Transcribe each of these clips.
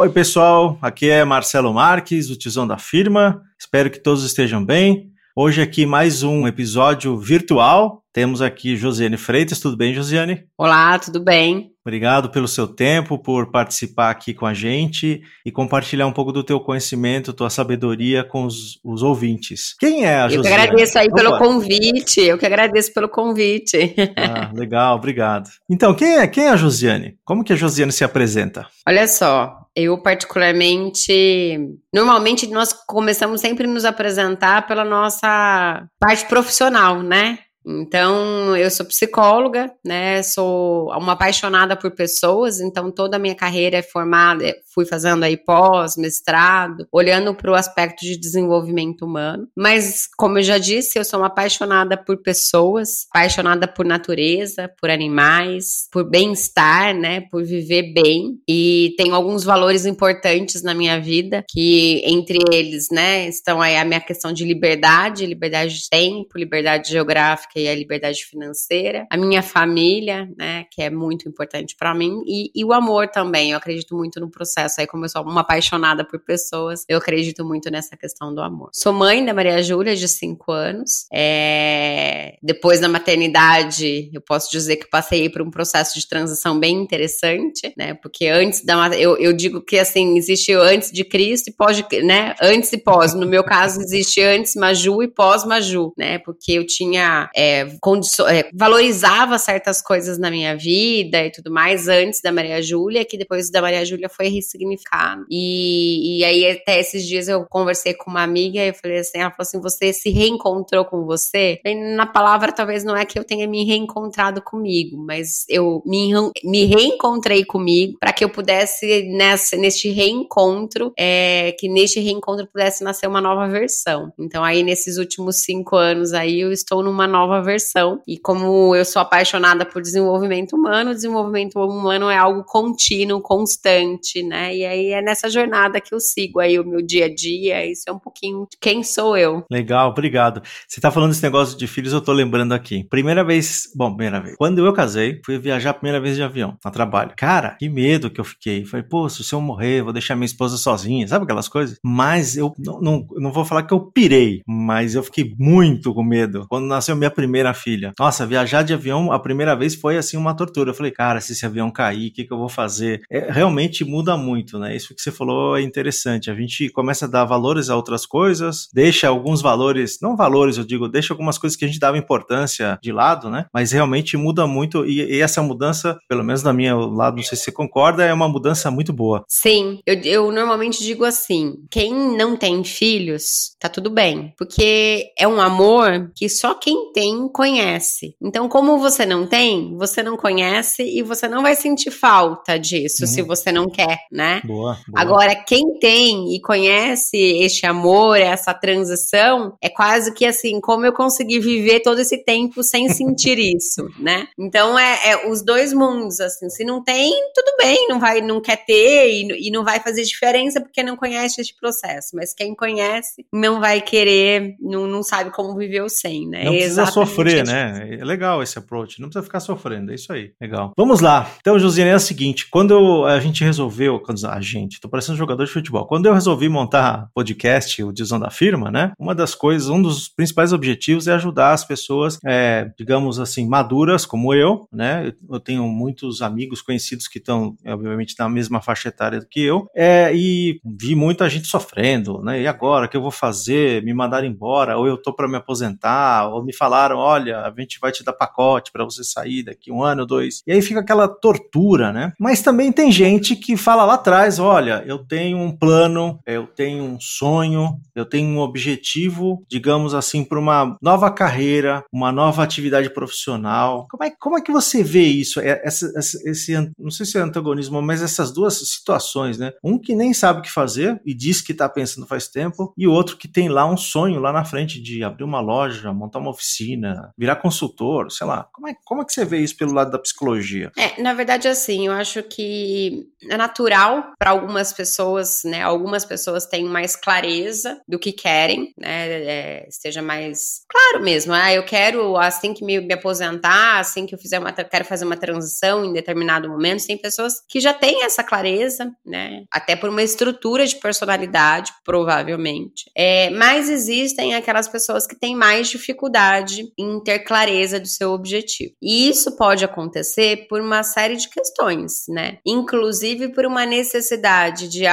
Oi, pessoal. Aqui é Marcelo Marques, o tizão da firma. Espero que todos estejam bem. Hoje aqui mais um episódio virtual. Temos aqui Josiane Freitas. Tudo bem, Josiane? Olá, tudo bem? Obrigado pelo seu tempo, por participar aqui com a gente e compartilhar um pouco do teu conhecimento, tua sabedoria com os, os ouvintes. Quem é a eu Josiane? Eu que agradeço aí Opa. pelo convite, eu que agradeço pelo convite. Ah, legal, obrigado. Então, quem é, quem é a Josiane? Como que a Josiane se apresenta? Olha só, eu particularmente, normalmente nós começamos sempre a nos apresentar pela nossa parte profissional, né? Então, eu sou psicóloga, né? Sou uma apaixonada por pessoas, então toda a minha carreira é formada, fui fazendo aí pós, mestrado, olhando para o aspecto de desenvolvimento humano. Mas, como eu já disse, eu sou uma apaixonada por pessoas, apaixonada por natureza, por animais, por bem-estar, né? Por viver bem. E tenho alguns valores importantes na minha vida, que entre eles, né, estão aí a minha questão de liberdade, liberdade de tempo, liberdade geográfica e a liberdade financeira, a minha família, né, que é muito importante para mim, e, e, o amor também. Eu acredito muito no processo. Aí, como eu sou uma apaixonada por pessoas, eu acredito muito nessa questão do amor. Sou mãe da Maria Júlia, de 5 anos. É... Depois da maternidade, eu posso dizer que passei por um processo de transição bem interessante, né? Porque antes da eu, eu digo que assim, existe antes de Cristo e pós, né? Antes e pós. No meu caso, existe antes Maju e pós Maju, né? Porque eu tinha é, é, valorizava certas coisas na minha vida e tudo mais antes da Maria Júlia, que depois da Maria Júlia foi ressignificado. E, e aí, até esses dias eu conversei com uma amiga e falei assim: ela falou assim, você se reencontrou com você? E na palavra, talvez não é que eu tenha me reencontrado comigo, mas eu me, me reencontrei comigo para que eu pudesse, nessa, neste reencontro, é, que neste reencontro pudesse nascer uma nova versão. Então, aí, nesses últimos cinco anos aí, eu estou numa nova nova versão. E como eu sou apaixonada por desenvolvimento humano, desenvolvimento humano é algo contínuo, constante, né? E aí é nessa jornada que eu sigo aí o meu dia a dia. Isso é um pouquinho quem sou eu. Legal, obrigado. Você tá falando desse negócio de filhos, eu tô lembrando aqui. Primeira vez, bom, primeira vez. Quando eu casei, fui viajar a primeira vez de avião, a trabalho. Cara, que medo que eu fiquei. Falei, pô, se eu morrer, vou deixar minha esposa sozinha, sabe aquelas coisas? Mas eu não, não, não vou falar que eu pirei, mas eu fiquei muito com medo. Quando nasceu minha primeira filha. Nossa, viajar de avião a primeira vez foi assim uma tortura. Eu falei, cara, se esse avião cair, o que, que eu vou fazer? É, realmente muda muito, né? Isso que você falou é interessante. A gente começa a dar valores a outras coisas, deixa alguns valores, não valores, eu digo, deixa algumas coisas que a gente dava importância de lado, né? Mas realmente muda muito e, e essa mudança, pelo menos da minha lado, não sei se você concorda, é uma mudança muito boa. Sim, eu, eu normalmente digo assim: quem não tem filhos, tá tudo bem. Porque é um amor que só quem tem conhece. Então, como você não tem, você não conhece e você não vai sentir falta disso uhum. se você não quer, né? Boa, boa. Agora, quem tem e conhece este amor, essa transição, é quase que assim, como eu consegui viver todo esse tempo sem sentir isso, né? Então, é, é, os dois mundos, assim, se não tem, tudo bem, não vai, não quer ter e, e não vai fazer diferença porque não conhece este processo. Mas quem conhece não vai querer, não, não sabe como viver o sem, né? Não precisa sofrer, né? É legal esse approach, não precisa ficar sofrendo, é isso aí, legal. Vamos lá. Então, Josiane, é o seguinte, quando a gente resolveu, quando a gente, tô parecendo jogador de futebol, quando eu resolvi montar podcast, o Dizão da Firma, né? Uma das coisas, um dos principais objetivos é ajudar as pessoas, é, digamos assim, maduras como eu, né? Eu tenho muitos amigos conhecidos que estão, obviamente, na mesma faixa etária do que eu, é, e vi muita gente sofrendo, né? E agora, o que eu vou fazer? Me mandaram embora, ou eu tô para me aposentar, ou me falaram, olha, a gente vai te dar pacote para você sair daqui um ano, dois. E aí fica aquela tortura, né? Mas também tem gente que fala lá atrás, olha, eu tenho um plano, eu tenho um sonho, eu tenho um objetivo, digamos assim, para uma nova carreira, uma nova atividade profissional. Como é, como é que você vê isso? É, essa, esse, esse, não sei se é antagonismo, mas essas duas situações, né? Um que nem sabe o que fazer e diz que está pensando faz tempo, e outro que tem lá um sonho lá na frente de abrir uma loja, montar uma oficina, rotina, virar consultor, sei lá. Como é, como é que você vê isso pelo lado da psicologia? É, na verdade, assim, eu acho que é natural para algumas pessoas, né? Algumas pessoas têm mais clareza do que querem, né? É, esteja mais claro mesmo. Ah, eu quero, assim que me, me aposentar, assim que eu fizer uma, quero fazer uma transição em determinado momento. Tem pessoas que já têm essa clareza, né? Até por uma estrutura de personalidade, provavelmente. É, mas existem aquelas pessoas que têm mais dificuldade em ter clareza do seu objetivo. E isso pode acontecer por uma série de questões, né? Inclusive por uma necessidade de,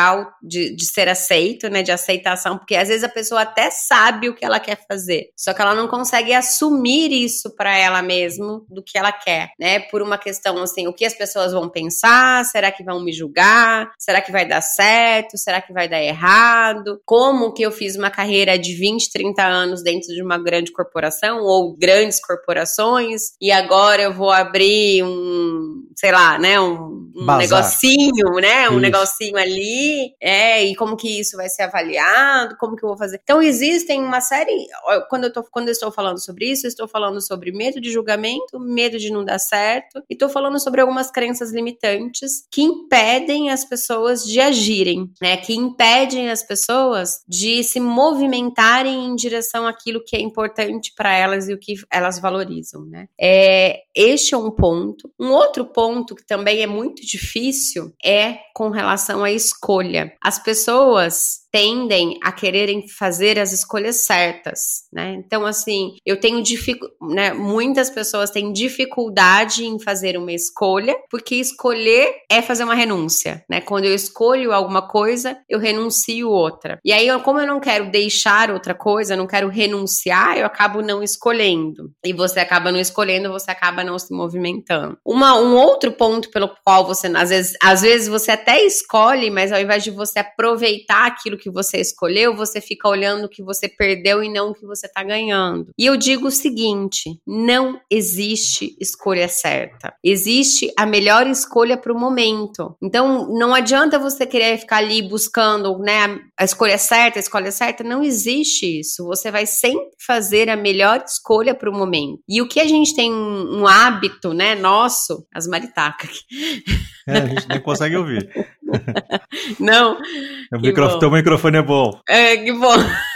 de, de ser aceito, né? De aceitação, porque às vezes a pessoa até sabe o que ela quer fazer, só que ela não consegue assumir isso para ela mesmo do que ela quer, né? Por uma questão assim, o que as pessoas vão pensar? Será que vão me julgar? Será que vai dar certo? Será que vai dar errado? Como que eu fiz uma carreira de 20, 30 anos dentro de uma grande corporação ou grandes corporações e agora eu vou abrir um, sei lá, né, um, um negocinho, né, um isso. negocinho ali, é, e como que isso vai ser avaliado, como que eu vou fazer. Então existem uma série, quando eu tô, quando eu estou falando sobre isso, eu estou falando sobre medo de julgamento, medo de não dar certo, e estou falando sobre algumas crenças limitantes que impedem as pessoas de agirem, né, que impedem as pessoas de se movimentarem em direção àquilo que é importante para elas e o que elas valorizam, né? É, este é um ponto. Um outro ponto que também é muito difícil é com relação à escolha. As pessoas tendem a quererem fazer as escolhas certas, né? Então, assim, eu tenho dificuldade, né? Muitas pessoas têm dificuldade em fazer uma escolha, porque escolher é fazer uma renúncia, né? Quando eu escolho alguma coisa, eu renuncio outra. E aí, como eu não quero deixar outra coisa, não quero renunciar, eu acabo não escolhendo. E você acaba não escolhendo, você acaba não se movimentando. Uma, um outro ponto pelo qual você, às vezes, às vezes você até escolhe, mas ao invés de você aproveitar aquilo que que você escolheu, você fica olhando o que você perdeu e não o que você está ganhando. E eu digo o seguinte: não existe escolha certa. Existe a melhor escolha para o momento. Então, não adianta você querer ficar ali buscando, né, a escolha certa, a escolha certa. Não existe isso. Você vai sempre fazer a melhor escolha para o momento. E o que a gente tem um, hábito, né, nosso, as maritacas. É, a gente nem consegue ouvir. Não. O microfone, teu microfone é bom. É, que bom.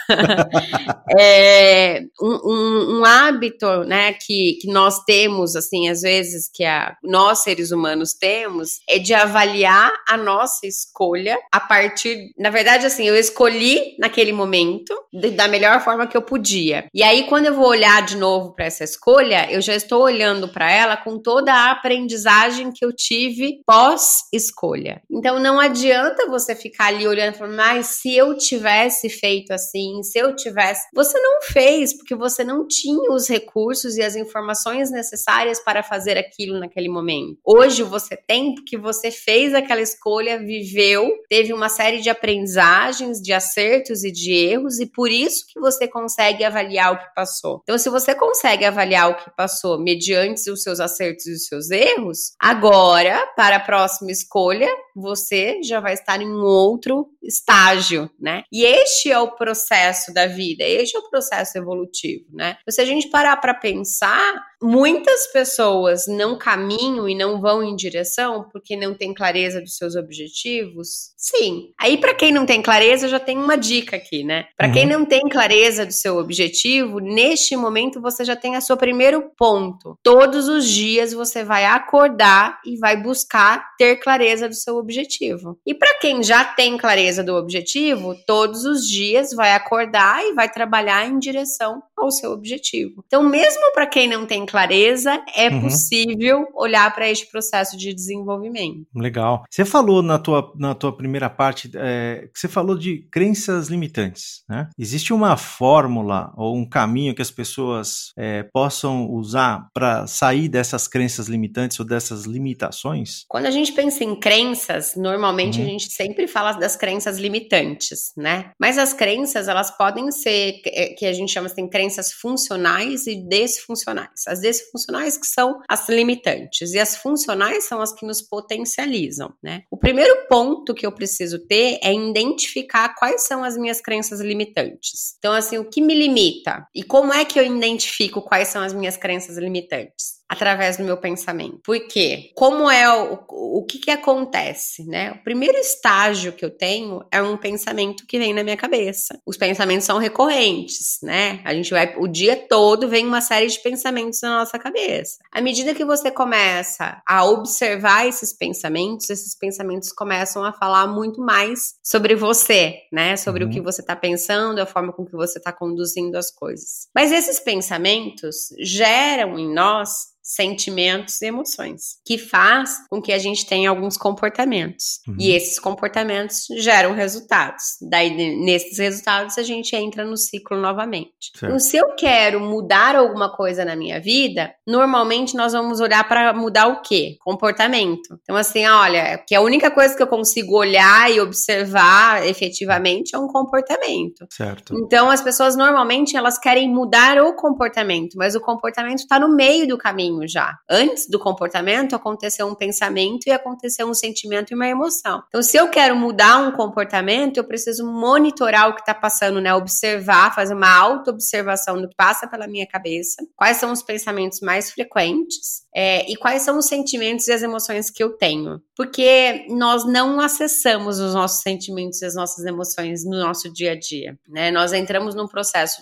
é, um, um, um, hábito, né, que, que nós temos, assim, às vezes, que a, nós seres humanos temos, é de avaliar a nossa escolha a partir, na verdade, assim, eu escolhi naquele momento de, da melhor forma que eu podia. E aí, quando eu vou olhar de novo para essa escolha, eu já estou olhando para ela com toda a aprendizagem que eu tive pós-escolha. Então, não adianta você ficar ali olhando e falando, mas se eu tivesse feito assim, se eu tivesse. Você não fez, porque você não tinha os recursos e as informações necessárias para fazer aquilo naquele momento. Hoje você tem, porque você fez aquela escolha, viveu, teve uma série de aprendizagens, de acertos e de erros, e por isso que você consegue avaliar o que passou. Então, se você consegue avaliar o que passou mediante os seus acertos e os seus erros, agora, para a próxima escolha, você já vai estar em um outro estágio, né? E este é o processo da vida, este é o processo evolutivo, né? Então, se a gente parar para pensar, muitas pessoas não caminham e não vão em direção porque não tem clareza dos seus objetivos. Sim. Aí para quem não tem clareza, já tem uma dica aqui, né? Para uhum. quem não tem clareza do seu objetivo, neste momento você já tem a seu primeiro ponto. Todos os dias você vai acordar e vai buscar ter clareza do seu objetivo. E para quem já tem clareza do objetivo, todos os dias vai acordar e vai trabalhar em direção ao seu objetivo. Então, mesmo para quem não tem clareza, é uhum. possível olhar para este processo de desenvolvimento. Legal. Você falou na tua, na tua primeira parte, é, que você falou de crenças limitantes, né? Existe uma fórmula ou um caminho que as pessoas é, possam usar para sair dessas crenças limitantes ou dessas limitações? Quando a gente pensa em crenças, normalmente uhum. a gente sempre fala das crenças limitantes, né? Mas as crenças, elas podem ser, é, que a gente chama assim, crenças crenças funcionais e desfuncionais. As desfuncionais que são as limitantes e as funcionais são as que nos potencializam, né? O primeiro ponto que eu preciso ter é identificar quais são as minhas crenças limitantes. Então, assim, o que me limita e como é que eu identifico quais são as minhas crenças limitantes? Através do meu pensamento. Por quê? Como é o, o que que acontece, né? O primeiro estágio que eu tenho é um pensamento que vem na minha cabeça. Os pensamentos são recorrentes, né? A gente vai o dia todo vem uma série de pensamentos na nossa cabeça. À medida que você começa a observar esses pensamentos, esses pensamentos começam a falar muito mais sobre você, né? Sobre uhum. o que você está pensando, a forma com que você está conduzindo as coisas. Mas esses pensamentos geram em nós sentimentos e emoções, que faz com que a gente tenha alguns comportamentos. Uhum. E esses comportamentos geram resultados. Daí, nesses resultados, a gente entra no ciclo novamente. Certo. Então, se eu quero mudar alguma coisa na minha vida, normalmente nós vamos olhar para mudar o quê? Comportamento. Então, assim, olha, que a única coisa que eu consigo olhar e observar efetivamente é um comportamento. Certo. Então, as pessoas normalmente elas querem mudar o comportamento, mas o comportamento está no meio do caminho já. Antes do comportamento, aconteceu um pensamento e aconteceu um sentimento e uma emoção. Então, se eu quero mudar um comportamento, eu preciso monitorar o que está passando, né? Observar, fazer uma auto-observação do que passa pela minha cabeça, quais são os pensamentos mais frequentes é, e quais são os sentimentos e as emoções que eu tenho. Porque nós não acessamos os nossos sentimentos e as nossas emoções no nosso dia a dia, né? Nós entramos num processo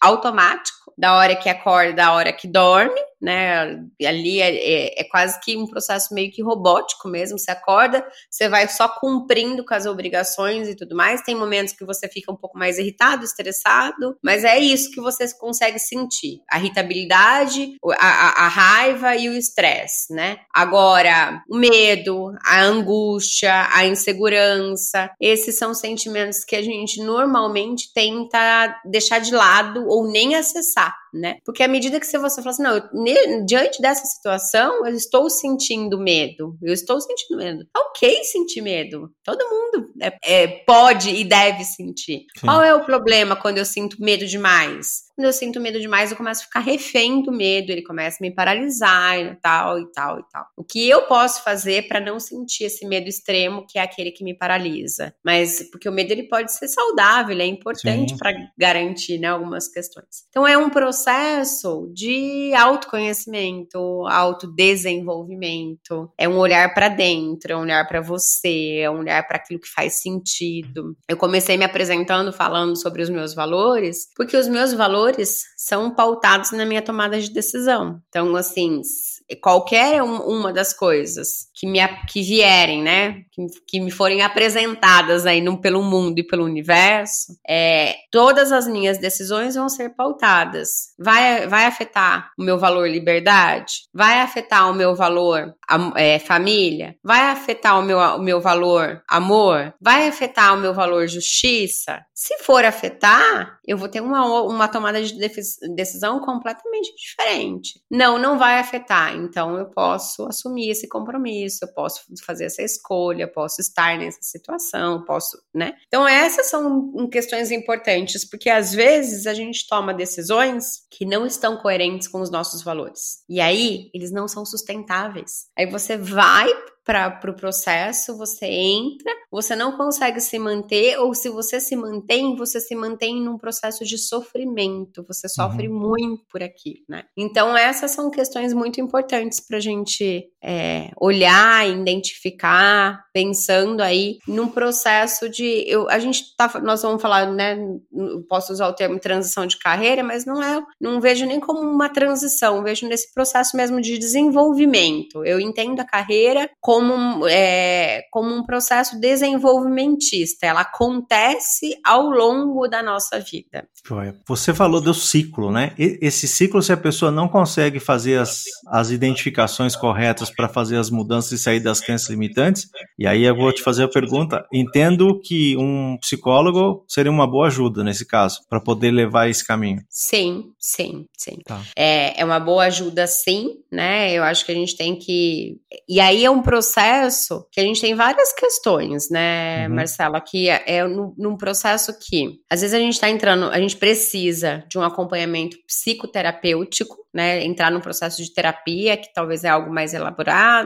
automático da hora que acorda, da hora que dorme, né? Ali é, é, é, quase que um processo meio que robótico mesmo. Você acorda, você vai só cumprindo com as obrigações e tudo mais. Tem momentos que você fica um pouco mais irritado, estressado, mas é isso que você consegue sentir: a irritabilidade, a, a, a raiva e o estresse, né? Agora, o medo, a angústia, a insegurança, esses são sentimentos que a gente normalmente tenta deixar de lado ou nem acessar né? Porque à medida que você fala assim, não, eu, diante dessa situação, eu estou sentindo medo, eu estou sentindo medo. Ok sentir medo, todo mundo é, é, pode e deve sentir. Sim. Qual é o problema quando eu sinto medo demais? Quando eu sinto medo demais, eu começo a ficar refém do medo, ele começa a me paralisar e tal e tal e tal. O que eu posso fazer para não sentir esse medo extremo, que é aquele que me paralisa? Mas porque o medo ele pode ser saudável, é importante para garantir, né, algumas questões. Então é um processo de autoconhecimento, autodesenvolvimento, é um olhar para dentro, é um olhar para você, é um olhar para aquilo que faz sentido. Eu comecei me apresentando falando sobre os meus valores, porque os meus valores valores são pautados na minha tomada de decisão. Então, assim, qualquer uma das coisas que me que vierem, né, que, que me forem apresentadas aí no, pelo mundo e pelo universo, é, todas as minhas decisões vão ser pautadas. Vai, vai afetar o meu valor liberdade? Vai afetar o meu valor é, família? Vai afetar o meu, o meu valor amor? Vai afetar o meu valor justiça? Se for afetar, eu vou ter uma, uma tomada de decisão completamente diferente. Não, não vai afetar. Então eu posso assumir esse compromisso, eu posso fazer essa escolha, posso estar nessa situação, posso, né? Então essas são questões importantes, porque às vezes a gente toma decisões que não estão coerentes com os nossos valores. E aí eles não são sustentáveis. Aí você vai para o pro processo, você entra, você não consegue se manter, ou se você se mantém, você se mantém num processo de sofrimento, você sofre uhum. muito por aqui, né? Então, essas são questões muito importantes para a gente é, olhar, identificar, pensando aí num processo de. Eu, a gente tá. Nós vamos falar, né? Posso usar o termo transição de carreira, mas não é. Não vejo nem como uma transição, vejo nesse processo mesmo de desenvolvimento. Eu entendo a carreira como é, como um processo desenvolvimentista. Ela acontece ao longo da nossa vida. Você falou do ciclo, né? Esse ciclo, se a pessoa não consegue fazer as, as identificações corretas para fazer as mudanças e sair das crenças limitantes. E aí eu vou te fazer a pergunta. Entendo que um psicólogo seria uma boa ajuda nesse caso, para poder levar esse caminho. Sim, sim, sim. Tá. É, é uma boa ajuda, sim, né? Eu acho que a gente tem que. E aí é um processo que a gente tem várias questões, né, uhum. Marcelo? Aqui é, é num processo que, às vezes, a gente está entrando, a gente precisa de um acompanhamento psicoterapêutico né, entrar num processo de terapia que talvez é algo mais elaborado,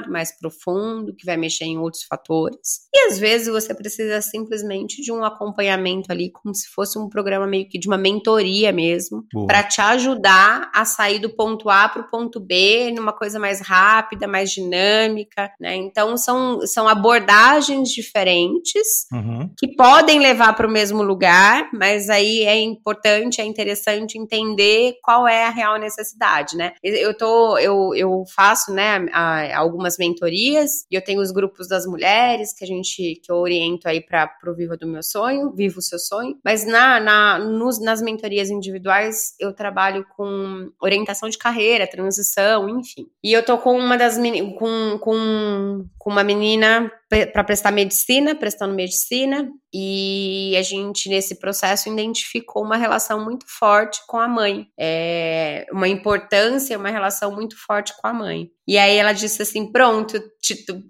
mais profundo, que vai mexer em outros fatores. E às vezes você precisa simplesmente de um acompanhamento ali, como se fosse um programa meio que de uma mentoria mesmo, para te ajudar a sair do ponto A para o ponto B numa coisa mais rápida, mais dinâmica, né? Então são, são abordagens diferentes uhum. que podem levar para o mesmo lugar, mas aí é importante, é interessante entender qual é a real necessidade né? Eu tô, eu, eu faço, né, algumas mentorias e eu tenho os grupos das mulheres que a gente, que eu oriento aí para pro Viva do Meu Sonho, Viva o Seu Sonho, mas na, na, nos, nas mentorias individuais eu trabalho com orientação de carreira, transição, enfim. E eu tô com uma das, com, com, com uma menina para prestar medicina, prestando medicina, e a gente, nesse processo, identificou uma relação muito forte com a mãe, é, uma importância, uma relação muito forte com a mãe. E aí ela disse assim: pronto,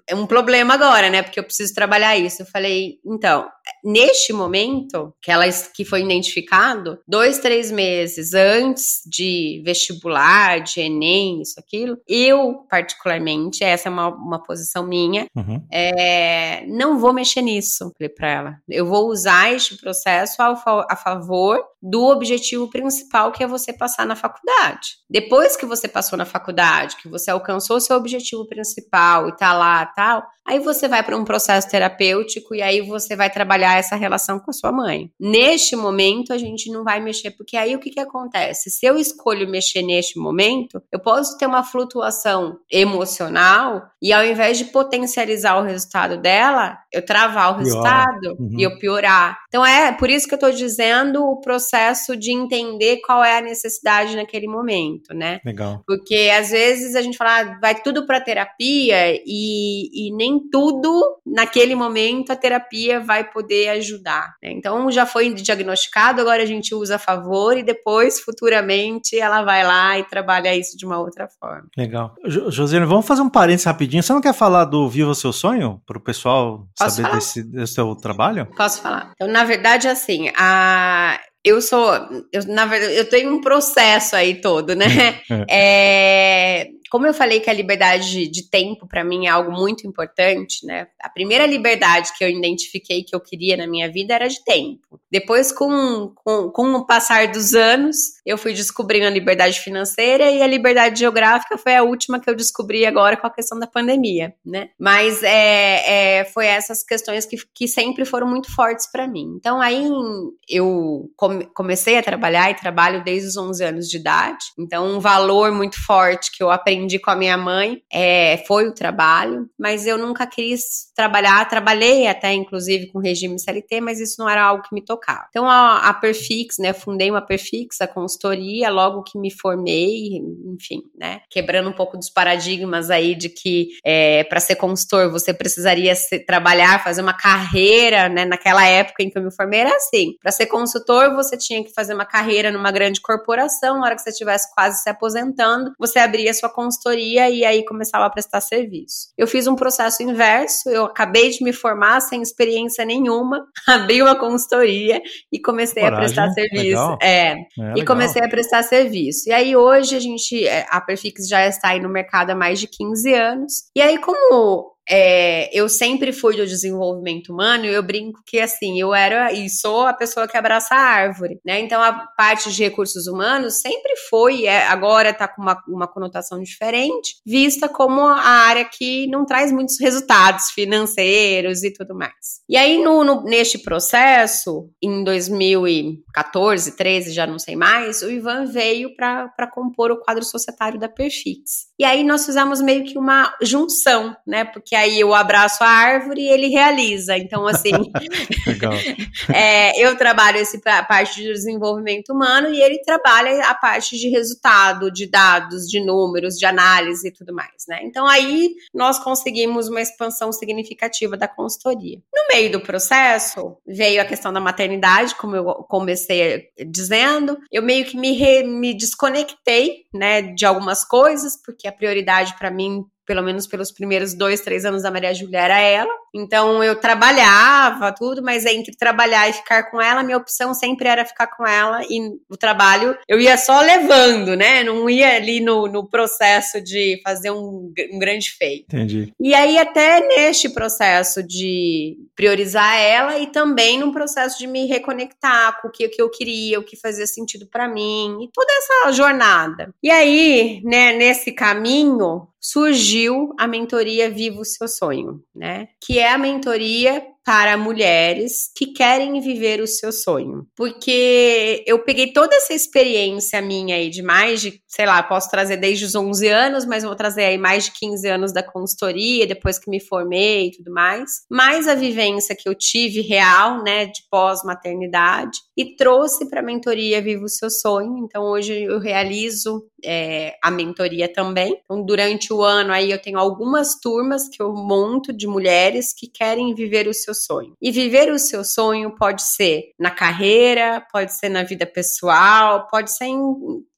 é um problema agora, né? Porque eu preciso trabalhar isso. Eu falei, então, neste momento que ela que foi identificado, dois, três meses antes de vestibular, de Enem, isso, aquilo, eu, particularmente, essa é uma, uma posição minha, uhum. é, não vou mexer nisso, falei pra ela. Eu vou usar este processo a, a favor do objetivo principal que é você passar na faculdade. Depois que você passou na faculdade, que você alcançou seu objetivo principal e tá lá, tal, aí você vai para um processo terapêutico e aí você vai trabalhar essa relação com a sua mãe. Neste momento a gente não vai mexer porque aí o que que acontece? Se eu escolho mexer neste momento, eu posso ter uma flutuação emocional e ao invés de potencializar o resultado dela, eu travar o resultado uhum. e eu piorar. Então é por isso que eu tô dizendo o processo processo de entender qual é a necessidade naquele momento, né? Legal. Porque às vezes a gente fala, ah, vai tudo para terapia e, e nem tudo naquele momento a terapia vai poder ajudar. Né? Então já foi diagnosticado, agora a gente usa a favor e depois, futuramente, ela vai lá e trabalha isso de uma outra forma. Legal. Josiane, vamos fazer um parênteses rapidinho. Você não quer falar do Viva Seu Sonho para o pessoal Posso saber desse, desse seu trabalho? Posso falar. Então, na verdade, assim, a eu sou, eu, na verdade, eu tenho um processo aí todo, né? É. como eu falei que a liberdade de, de tempo para mim é algo muito importante, né? A primeira liberdade que eu identifiquei que eu queria na minha vida era de tempo. Depois, com, com, com o passar dos anos, eu fui descobrindo a liberdade financeira e a liberdade geográfica foi a última que eu descobri agora com a questão da pandemia, né? Mas é, é foi essas questões que, que sempre foram muito fortes para mim. Então, aí eu come, comecei a trabalhar e trabalho desde os 11 anos de idade. Então, um valor muito forte que eu aprendi aprendi com a minha mãe é, foi o trabalho, mas eu nunca quis trabalhar. Trabalhei até, inclusive, com regime CLT, mas isso não era algo que me tocava. Então, a, a Perfix, né? Fundei uma Perfix, a consultoria, logo que me formei, enfim, né? Quebrando um pouco dos paradigmas aí de que é, para ser consultor você precisaria ser, trabalhar, fazer uma carreira, né? Naquela época em que eu me formei era assim. Para ser consultor, você tinha que fazer uma carreira numa grande corporação. Na hora que você estivesse quase se aposentando, você abria sua consultoria e aí começava a prestar serviço. Eu fiz um processo inverso, eu acabei de me formar sem experiência nenhuma, abri uma consultoria e comecei Coragem, a prestar serviço. É, é e legal. comecei a prestar serviço. E aí hoje a gente, é, a Perfix já está aí no mercado há mais de 15 anos. E aí como é, eu sempre fui do desenvolvimento humano eu brinco que assim, eu era e sou a pessoa que abraça a árvore, né? Então a parte de recursos humanos sempre foi, é, agora tá com uma, uma conotação diferente, vista como a área que não traz muitos resultados financeiros e tudo mais. E aí, no, no neste processo, em 2014, 13, já não sei mais, o Ivan veio para compor o quadro societário da Perfix. E aí nós fizemos meio que uma junção, né? Porque aí eu abraço a árvore e ele realiza. Então, assim, é, eu trabalho esse a parte de desenvolvimento humano e ele trabalha a parte de resultado, de dados, de números, de análise e tudo mais, né? Então aí nós conseguimos uma expansão significativa da consultoria. No meio do processo veio a questão da maternidade, como eu comecei dizendo, eu meio que me, re, me desconectei, né, de algumas coisas, porque a prioridade para mim pelo menos pelos primeiros dois, três anos da Maria Júlia era ela. Então eu trabalhava tudo, mas entre trabalhar e ficar com ela, minha opção sempre era ficar com ela e o trabalho eu ia só levando, né? Não ia ali no, no processo de fazer um, um grande feito. Entendi. E aí até neste processo de priorizar ela e também num processo de me reconectar com o que, que eu queria, o que fazia sentido para mim e toda essa jornada. E aí, né, nesse caminho, surgiu a mentoria Viva o Seu Sonho, né? Que é a mentoria para mulheres que querem viver o seu sonho. Porque eu peguei toda essa experiência minha aí de mais de, sei lá, posso trazer desde os 11 anos, mas vou trazer aí mais de 15 anos da consultoria, depois que me formei e tudo mais, mais a vivência que eu tive real, né, de pós-maternidade, e trouxe para a mentoria Viva o Seu Sonho. Então hoje eu realizo é, a mentoria também. Então durante o ano aí eu tenho algumas turmas que eu monto de mulheres que querem viver o seu sonho. E viver o seu sonho pode ser na carreira, pode ser na vida pessoal, pode ser em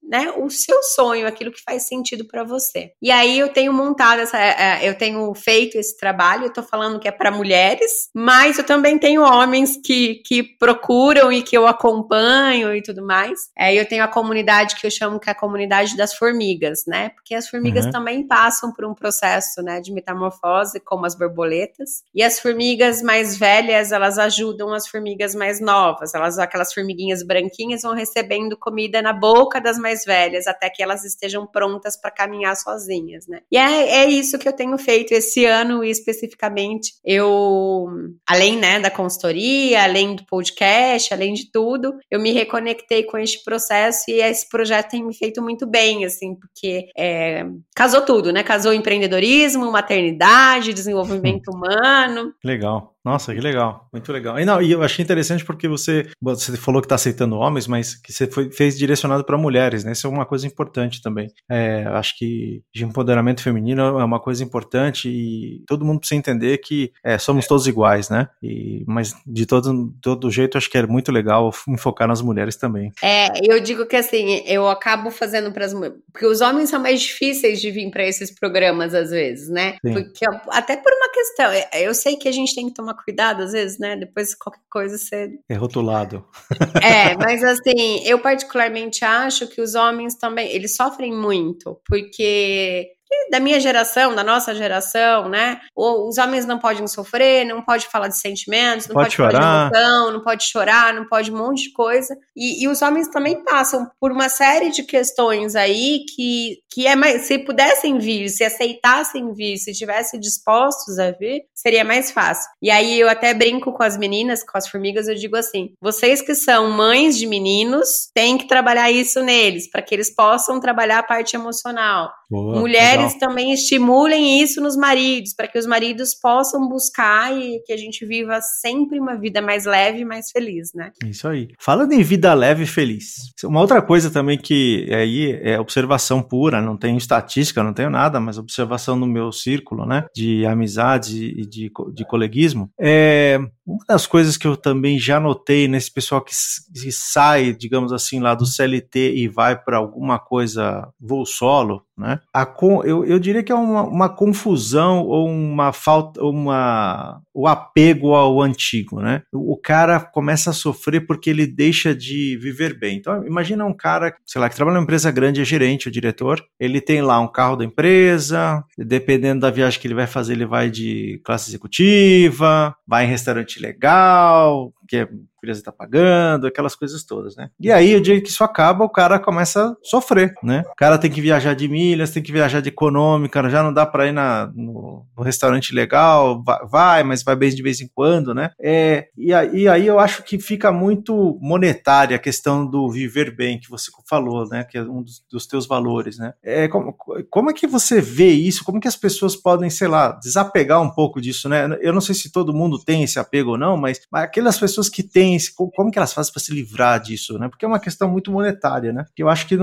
né, o seu sonho, aquilo que faz sentido para você. E aí eu tenho montado essa, é, é, eu tenho feito esse trabalho, eu tô falando que é para mulheres, mas eu também tenho homens que, que procuram e que eu acompanho e tudo mais. Aí é, eu tenho a comunidade que eu chamo que é a comunidade das formigas, né? Porque as formigas uhum. também passam por um processo, né, de metamorfose, como as borboletas. E as formigas mais velhas, elas ajudam as formigas mais novas. Elas, aquelas formiguinhas branquinhas, vão recebendo comida na boca das mais mais velhas até que elas estejam prontas para caminhar sozinhas, né? E é, é isso que eu tenho feito esse ano especificamente. Eu, além né, da consultoria, além do podcast, além de tudo, eu me reconectei com este processo e esse projeto tem me feito muito bem, assim, porque é, casou tudo, né? Casou empreendedorismo, maternidade, desenvolvimento humano. Legal. Nossa, que legal, muito legal. E, não, e eu achei interessante porque você, você falou que está aceitando homens, mas que você foi, fez direcionado para mulheres, né? Isso é uma coisa importante também. É, acho que de empoderamento feminino é uma coisa importante e todo mundo precisa entender que é, somos todos iguais, né? E, mas de todo, todo jeito, acho que é muito legal me focar nas mulheres também. É, eu digo que assim, eu acabo fazendo para as mulheres, porque os homens são mais difíceis de vir para esses programas às vezes, né? Sim. Porque até por uma questão, eu sei que a gente tem que tomar cuidado às vezes, né? Depois qualquer coisa você. É rotulado. É, mas assim, eu particularmente acho que os homens também, eles sofrem muito, porque da minha geração, da nossa geração, né? Os homens não podem sofrer, não pode falar de sentimentos, não pode, pode chorar. falar de emoção, não pode chorar, não pode um monte de coisa. E, e, os homens também passam por uma série de questões aí que, que é mais. Se pudessem vir, se aceitassem vir, se estivessem dispostos a vir, seria mais fácil. E aí eu até brinco com as meninas, com as formigas, eu digo assim: vocês que são mães de meninos, têm que trabalhar isso neles, para que eles possam trabalhar a parte emocional. Boa, Mulheres legal. também estimulem isso nos maridos, para que os maridos possam buscar e que a gente viva sempre uma vida mais leve e mais feliz, né? Isso aí. Falando em vida leve e feliz, uma outra coisa também que aí é observação pura, não tenho estatística, não tenho nada, mas observação no meu círculo, né, de amizade e de, de coleguismo, é uma das coisas que eu também já notei nesse pessoal que, que sai, digamos assim, lá do CLT e vai para alguma coisa voo solo, né? A, eu, eu diria que é uma, uma confusão ou uma falta, uma, o apego ao antigo, né? O, cara começa a sofrer porque ele deixa de viver bem. Então, imagina um cara, sei lá, que trabalha numa empresa grande, é gerente, o diretor, ele tem lá um carro da empresa, dependendo da viagem que ele vai fazer, ele vai de classe executiva, vai em restaurante legal, que a empresa está pagando, aquelas coisas todas, né? E aí, o dia que isso acaba, o cara começa a sofrer, né? O cara tem que viajar de milhas, tem que viajar de econômica, já não dá para ir na, no, no, restaurante legal, vai, mas vai bem de vez em quando, né? É, e, e aí eu acho que fica muito monetária a questão do viver bem, que você falou, né? Que é um dos, dos teus valores, né? É, como, como é que você vê isso? Como que as pessoas podem, sei lá, desapegar um pouco disso, né? Eu não sei se todo mundo tem esse apego ou não, mas, mas aquelas pessoas que têm esse, como que elas fazem para se livrar disso, né? Porque é uma questão muito monetária, né? Eu acho que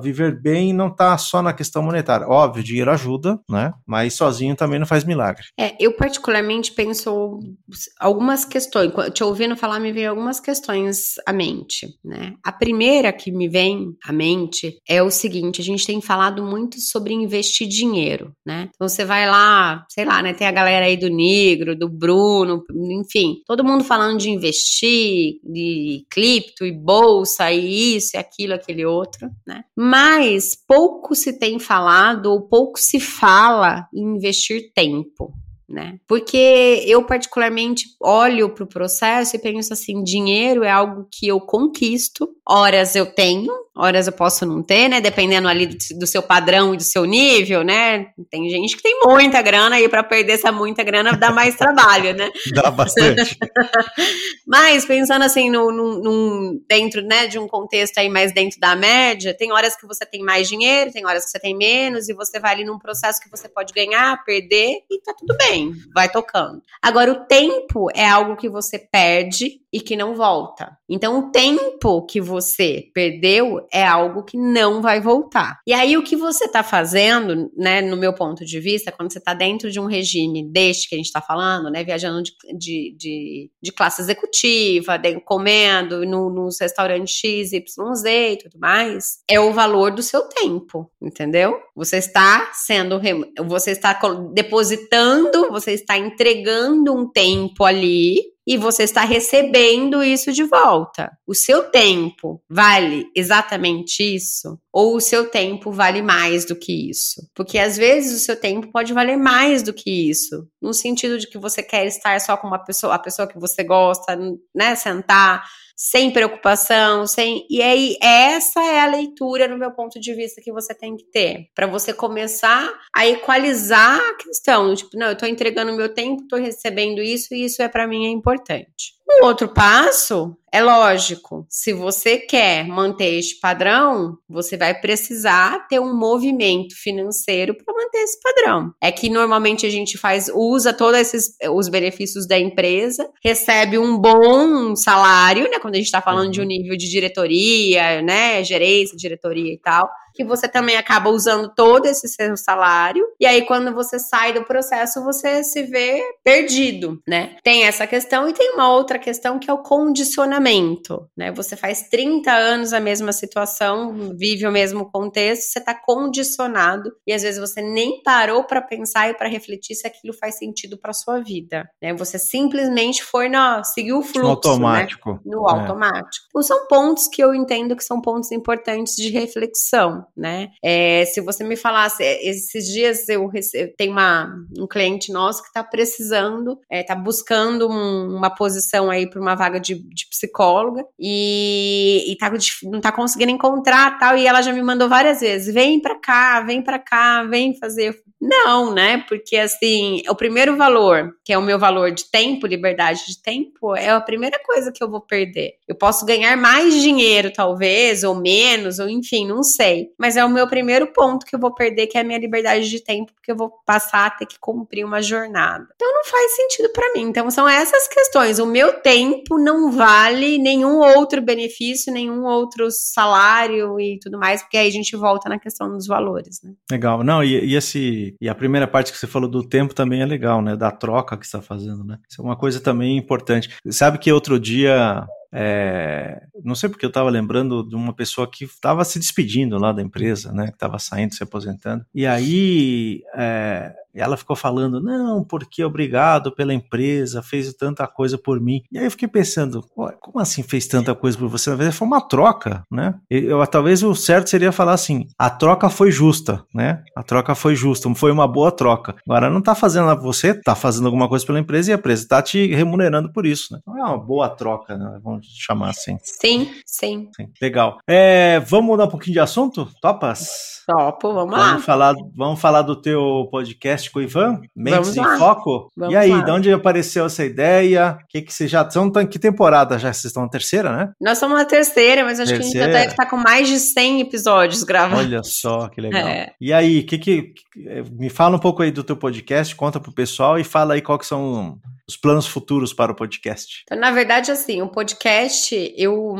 viver bem não está só na questão monetária. Óbvio, dinheiro ajuda, né? Mas sozinho também não faz milagre. É, eu particularmente penso algumas questões. Te ouvindo falar, me vem algumas questões à mente, né? A primeira que me vem à mente é o seguinte: a gente tem falado muito sobre investir dinheiro, né? Então você vai lá, sei lá, né? Tem a galera aí do Negro, do Bruno, enfim, todo mundo falando de investir, de cripto e bolsa e isso e aquilo, aquele outro, né? Mas pouco se tem falado ou pouco se fala em investir tempo. Né? Porque eu particularmente olho para o processo e penso assim, dinheiro é algo que eu conquisto, horas eu tenho, horas eu posso não ter, né? Dependendo ali do, do, seu padrão e do seu nível, né? Tem gente que tem muita grana e para perder essa muita grana dá mais trabalho, né? Dá bastante. Mas pensando assim, no, no, no, dentro né, de um contexto aí mais dentro da média, tem horas que você tem mais dinheiro, tem horas que você tem menos, e você vai ali num processo que você pode ganhar, perder, e tá tudo bem, vai tocando. Agora, o tempo é algo que você perde e que não volta. Então, o tempo que você perdeu é algo que não vai voltar. E aí, o que você está fazendo, né, no meu ponto de vista, quando você está dentro de um regime deste que a gente está falando, né, viajando de, de, de, de classe executiva, de, comendo no, nos restaurantes X, Y, Z e tudo mais, é o valor do seu tempo, entendeu? Você está sendo, você está depositando, você está entregando um tempo ali e você está recebendo isso de volta. O seu tempo vale exatamente isso? Ou o seu tempo vale mais do que isso? Porque às vezes o seu tempo pode valer mais do que isso, no sentido de que você quer estar só com uma pessoa, a pessoa que você gosta, né, sentar sem preocupação, sem. E aí, essa é a leitura, no meu ponto de vista, que você tem que ter. para você começar a equalizar a questão. Tipo, não, eu tô entregando meu tempo, tô recebendo isso, e isso é para mim é importante. Um outro passo é lógico, se você quer manter este padrão, você vai precisar ter um movimento financeiro para manter esse padrão. É que normalmente a gente faz, usa todos esses os benefícios da empresa, recebe um bom salário, né? Quando a gente está falando uhum. de um nível de diretoria, né? Gerência, diretoria e tal que você também acaba usando todo esse seu salário. E aí, quando você sai do processo, você se vê perdido, né? Tem essa questão e tem uma outra questão que é o condicionamento, né? Você faz 30 anos a mesma situação, vive o mesmo contexto, você está condicionado e às vezes você nem parou para pensar e para refletir se aquilo faz sentido para sua vida, né? Você simplesmente foi na seguiu o fluxo, no automático. Né? No é. automático. Então são pontos que eu entendo que são pontos importantes de reflexão né? É, se você me falasse, é, esses dias eu, recebo, tenho uma, um cliente nosso que está precisando, está é, buscando um, uma posição aí para uma vaga de, de psicóloga e, e tá, não está conseguindo encontrar tal, e ela já me mandou várias vezes, vem para cá, vem para cá, vem fazer. Não, né? Porque assim, o primeiro valor, que é o meu valor de tempo, liberdade de tempo, é a primeira coisa que eu vou perder. Eu posso ganhar mais dinheiro, talvez, ou menos, ou enfim, não sei mas é o meu primeiro ponto que eu vou perder, que é a minha liberdade de tempo, porque eu vou passar a ter que cumprir uma jornada. Então não faz sentido para mim. Então são essas questões. O meu tempo não vale nenhum outro benefício, nenhum outro salário e tudo mais, porque aí a gente volta na questão dos valores, né? Legal. Não, e, e esse e a primeira parte que você falou do tempo também é legal, né? Da troca que está fazendo, né? Isso é uma coisa também importante. Sabe que outro dia É, não sei porque eu estava lembrando de uma pessoa que estava se despedindo lá da empresa, né? Que estava saindo, se aposentando. E aí é, ela ficou falando, não, porque obrigado pela empresa, fez tanta coisa por mim. E aí eu fiquei pensando, como assim fez tanta coisa por você? Na verdade, foi uma troca, né? Eu, talvez o certo seria falar assim, a troca foi justa, né? A troca foi justa, foi uma boa troca. Agora não tá fazendo você, tá fazendo alguma coisa pela empresa e a empresa tá te remunerando por isso, né? Então é uma boa troca, né? Vamos chamar assim. Sim, sim. sim. Legal. É, vamos mudar um pouquinho de assunto? Topas? Topo, vamos, lá. Vamos falar, vamos falar do teu podcast com o Ivan? Mentes em Foco? Vamos e aí, lá. de onde apareceu essa ideia? Que que vocês já estão? Em que temporada já? Vocês estão na terceira, né? Nós somos na terceira, mas acho terceira. que a gente já deve estar com mais de 100 episódios gravados. Olha só, que legal. É. E aí, que que, me fala um pouco aí do teu podcast, conta pro pessoal e fala aí qual que são os planos futuros para o podcast? Então, na verdade, assim, o podcast, eu,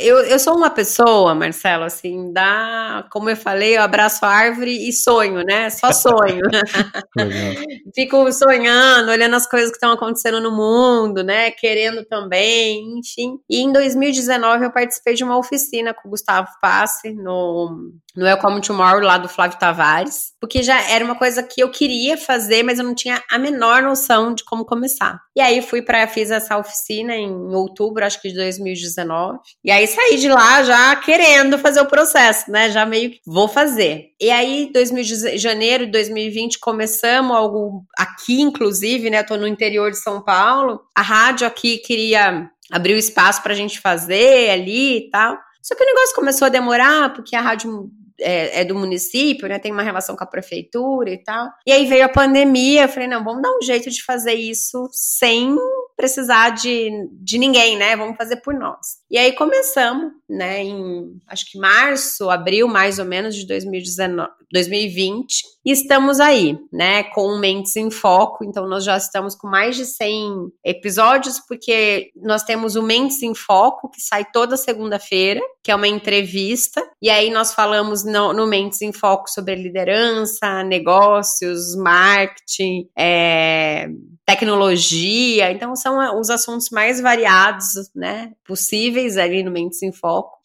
eu, eu sou uma pessoa, Marcelo, assim, dá, como eu falei, eu abraço a árvore e sonho, né? Só sonho. Fico sonhando, olhando as coisas que estão acontecendo no mundo, né? Querendo também, enfim. E em 2019 eu participei de uma oficina com o Gustavo Passe no, no Welcome Tomorrow, lá do Flávio Tavares, porque já era uma coisa que eu queria fazer, mas eu não tinha a menor noção de como começar. E aí fui para fiz essa oficina em outubro, acho que de 2019. E aí saí de lá já querendo fazer o processo, né? Já meio que vou fazer. E aí 2000, janeiro de 2020 começamos algo aqui inclusive, né? Eu tô no interior de São Paulo. A rádio aqui queria abrir o espaço para a gente fazer ali e tal. Só que o negócio começou a demorar, porque a rádio é, é, do município, né? Tem uma relação com a prefeitura e tal. E aí veio a pandemia, eu falei, não, vamos dar um jeito de fazer isso sem precisar de, de ninguém, né? Vamos fazer por nós. E aí começamos, né, em acho que março, abril mais ou menos de 2019, 2020, e estamos aí, né, com Mentes em Foco. Então nós já estamos com mais de 100 episódios, porque nós temos o Mentes em Foco, que sai toda segunda-feira, que é uma entrevista, e aí nós falamos no, no Mentes em Foco sobre liderança, negócios, marketing, é, tecnologia. Então são os assuntos mais variados, né, possíveis ali no Mentes em Foco.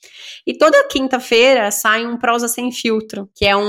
E toda quinta-feira sai um Prosa Sem Filtro, que é um,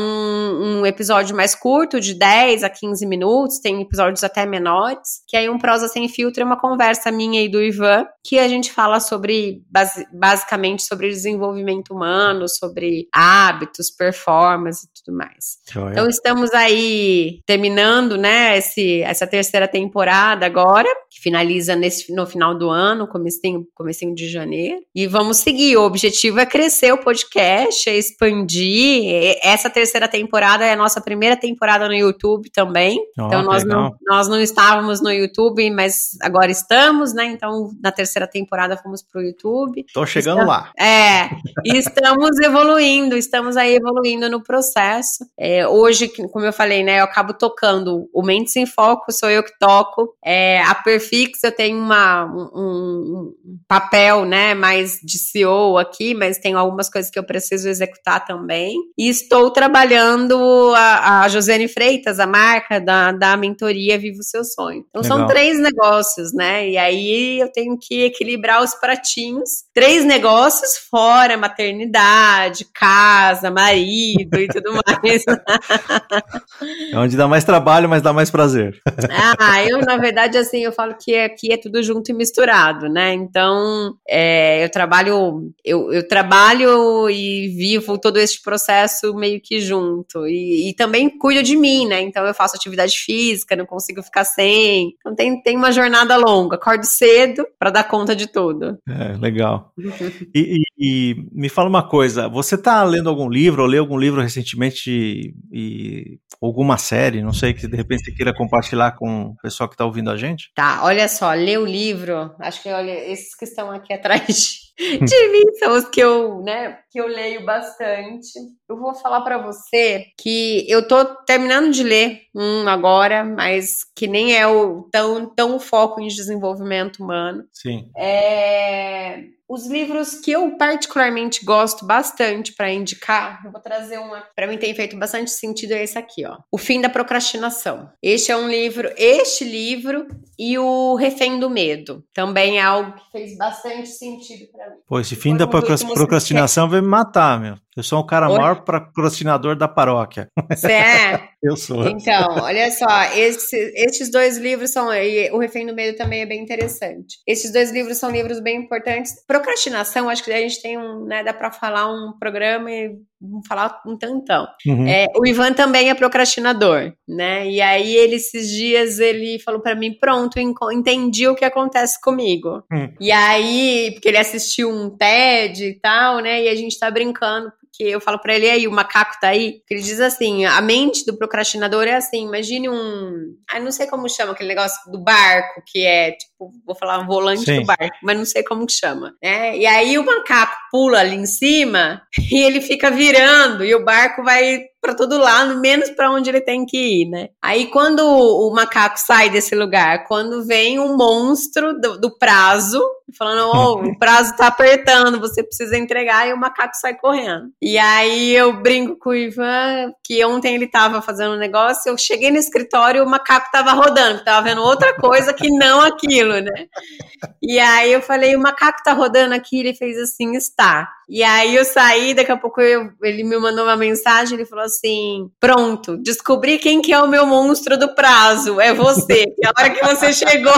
um, episódio mais curto, de 10 a 15 minutos, tem episódios até menores, que aí um Prosa Sem Filtro é uma conversa minha e do Ivan, que a gente fala sobre, base, basicamente, sobre desenvolvimento humano, sobre hábitos, performance e tudo mais. Joia. Então estamos aí terminando, né, esse, essa terceira temporada agora, que finaliza nesse, no final do ano, comecinho, comecinho de janeiro, e vamos seguir, o objetivo é crescer o podcast, é expandir. Essa terceira temporada é a nossa primeira temporada no YouTube também. Oh, então nós não, nós não estávamos no YouTube, mas agora estamos, né? Então na terceira temporada fomos para o YouTube. Tô chegando estamos, lá. É, estamos evoluindo, estamos aí evoluindo no processo. É, hoje, como eu falei, né? Eu acabo tocando o Mentes em Foco, sou eu que toco. É, a Perfix, eu tenho uma, um, um papel, né? Mais de CEO aqui mas tem algumas coisas que eu preciso executar também. E estou trabalhando a, a Josiane Freitas, a marca da, da mentoria Viva o Seu Sonho. Então Legal. são três negócios, né? E aí eu tenho que equilibrar os pratinhos. Três negócios fora maternidade, casa, marido e tudo mais. é onde dá mais trabalho, mas dá mais prazer. ah, eu, na verdade, assim, eu falo que aqui é tudo junto e misturado, né? Então, é, eu trabalho, eu, eu trabalho e vivo todo esse processo meio que junto. E, e, também cuido de mim, né? Então eu faço atividade física, não consigo ficar sem. Então tem, tem uma jornada longa. Acordo cedo para dar conta de tudo. É, legal. e, e, e, me fala uma coisa: você está lendo algum livro ou leu algum livro recentemente e alguma série, não sei, que de repente você queira compartilhar com o pessoal que está ouvindo a gente? Tá, olha só, ler o livro, acho que olha, esses que estão aqui atrás de, mim são os que eu, né, que eu leio bastante. Eu vou falar para você que eu tô terminando de ler um agora, mas que nem é o tão, tão foco em desenvolvimento humano. Sim. É Os livros que eu particularmente gosto bastante para indicar, eu vou trazer uma, para mim tem feito bastante sentido é esse aqui, ó. O fim da procrastinação. Este é um livro, este livro e o Refém do Medo. Também é algo que fez bastante sentido para mim. Pô, esse fim da procrastinação vai me matar, meu. Eu sou o cara Oi? maior procrastinador da paróquia. Você é? Eu sou. Então, olha só, esse, esses dois livros são. E o Refém do Medo também é bem interessante. Esses dois livros são livros bem importantes. Procrastinação, acho que a gente tem um. Né, dá para falar um programa e falar um tantão. Uhum. É, o Ivan também é procrastinador, né? E aí, ele, esses dias, ele falou para mim: pronto, entendi o que acontece comigo. Uhum. E aí, porque ele assistiu um TED e tal, né? E a gente tá brincando que eu falo para ele, aí, o macaco tá aí? Que ele diz assim: a mente do procrastinador é assim, imagine um. Ah, não sei como chama aquele negócio do barco, que é tipo, vou falar um volante Sim. do barco, mas não sei como que chama. Né? E aí o macaco pula ali em cima e ele fica virando, e o barco vai para todo lado, menos para onde ele tem que ir, né? Aí quando o macaco sai desse lugar, quando vem um monstro do, do prazo, falando, oh, o prazo tá apertando, você precisa entregar, e o macaco sai correndo. E aí eu brinco com o Ivan, que ontem ele tava fazendo um negócio, eu cheguei no escritório e o macaco tava rodando, tava vendo outra coisa que não aquilo, né? E aí eu falei, o macaco tá rodando aqui, ele fez assim, está. E aí eu saí, daqui a pouco eu, ele me mandou uma mensagem, ele falou assim: pronto, descobri quem que é o meu monstro do prazo, é você. E a hora que você chegou.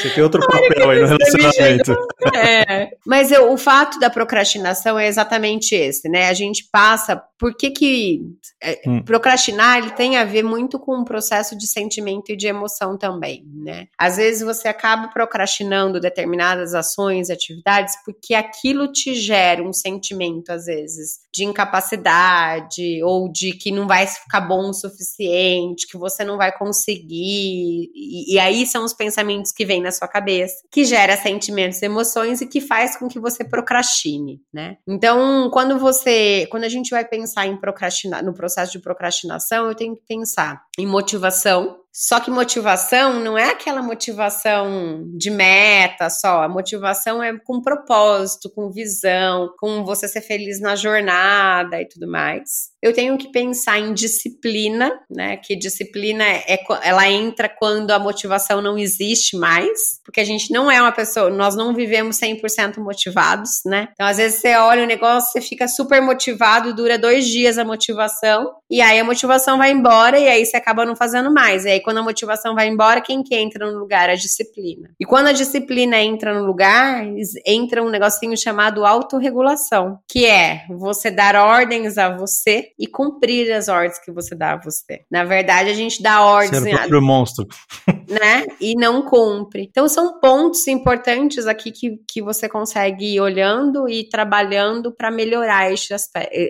Você tem outro papel aí no relacionamento. É. Mas eu, o fato da procrastinação é exatamente esse, né? A gente passa. Por que que. É, hum. Procrastinar ele tem a ver muito com o processo de sentimento e de emoção também, né? Às vezes você acaba procrastinando determinadas ações, atividades, porque aquilo te gera um sentimento, às vezes, de incapacidade ou de que não vai ficar bom o suficiente, que você não vai conseguir. E, e aí são os pensamentos que vêm na sua cabeça, que gera sentimentos, emoções e que faz com que você procrastine, né? Então, quando você, quando a gente vai pensar em procrastinar, no processo de procrastinação, eu tenho que pensar em motivação, só que motivação não é aquela motivação de meta só. A motivação é com propósito, com visão, com você ser feliz na jornada e tudo mais. Eu tenho que pensar em disciplina, né? Que disciplina é, ela entra quando a motivação não existe mais, porque a gente não é uma pessoa, nós não vivemos 100% motivados, né? Então, às vezes você olha o negócio, você fica super motivado, dura dois dias a motivação, e aí a motivação vai embora, e aí você acaba não fazendo mais. E aí, quando a motivação vai embora, quem que entra no lugar? A disciplina. E quando a disciplina entra no lugar, entra um negocinho chamado autorregulação, que é você dar ordens a você e cumprir as ordens que você dá a você. Na verdade, a gente dá ordens. Ser o próprio monstro. Né? E não cumpre. Então, são pontos importantes aqui que, que você consegue ir olhando e trabalhando para melhorar,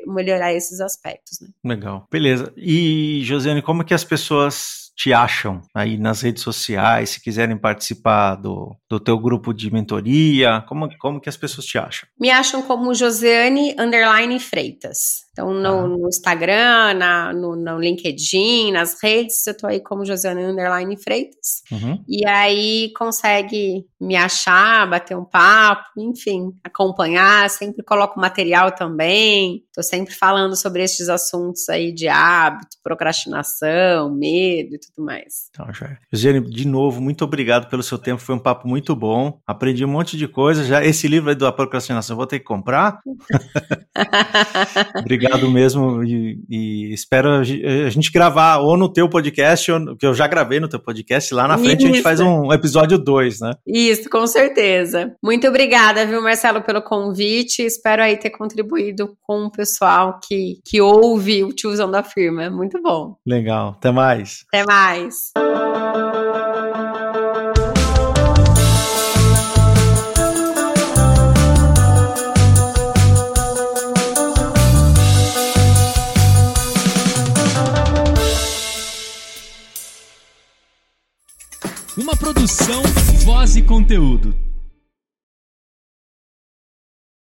melhorar esses aspectos. Né? Legal. Beleza. E, Josiane, como que as pessoas te acham aí nas redes sociais, se quiserem participar do, do teu grupo de mentoria, como, como que as pessoas te acham? Me acham como Josiane Underline Freitas. Então, no, ah. no Instagram, na, no, no, LinkedIn, nas redes, eu tô aí como Josiane Underline Freitas. Uhum. E aí consegue me achar, bater um papo, enfim, acompanhar. Sempre coloco material também. Tô sempre falando sobre esses assuntos aí de hábito, procrastinação, medo tudo mais. Então, já. Josiane, de novo, muito obrigado pelo seu tempo. Foi um papo muito bom. Aprendi um monte de coisa. Já esse livro aí da procrastinação, vou ter que comprar. obrigado mesmo e, e, espero a gente gravar ou no teu podcast, ou, que eu já gravei no teu podcast, lá na frente Isso. a gente faz um episódio 2, né? Isso, com certeza. Muito obrigada, viu, Marcelo, pelo convite. Espero aí ter contribuído com o pessoal que, que ouve o tiozão da firma. Muito bom. Legal. Até mais. Até mais. Uma produção, voz e conteúdo.